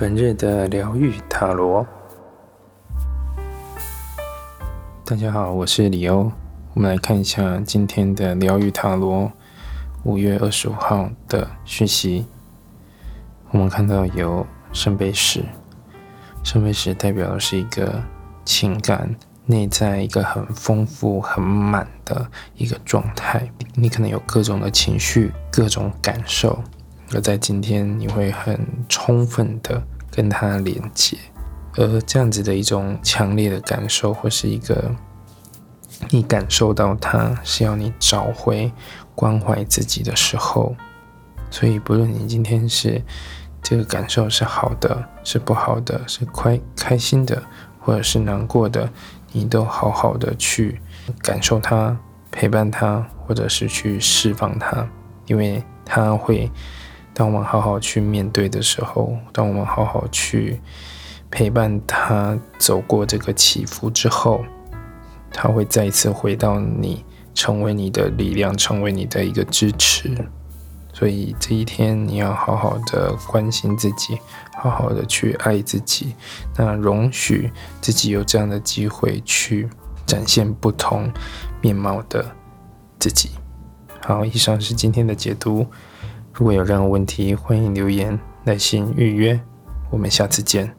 本日的疗愈塔罗，大家好，我是李欧。我们来看一下今天的疗愈塔罗，五月二十五号的讯息。我们看到有圣杯十，圣杯十代表的是一个情感内在一个很丰富、很满的一个状态。你可能有各种的情绪、各种感受。而在今天，你会很充分的跟他连接，而这样子的一种强烈的感受，或是一个你感受到他是要你找回关怀自己的时候，所以不论你今天是这个感受是好的，是不好的，是快开心的，或者是难过的，你都好好的去感受他，陪伴他，或者是去释放他，因为他会。当我们好好去面对的时候，当我们好好去陪伴他走过这个起伏之后，他会再一次回到你，成为你的力量，成为你的一个支持。所以这一天你要好好的关心自己，好好的去爱自己，那容许自己有这样的机会去展现不同面貌的自己。好，以上是今天的解读。如果有任何问题，欢迎留言、耐心预约。我们下次见。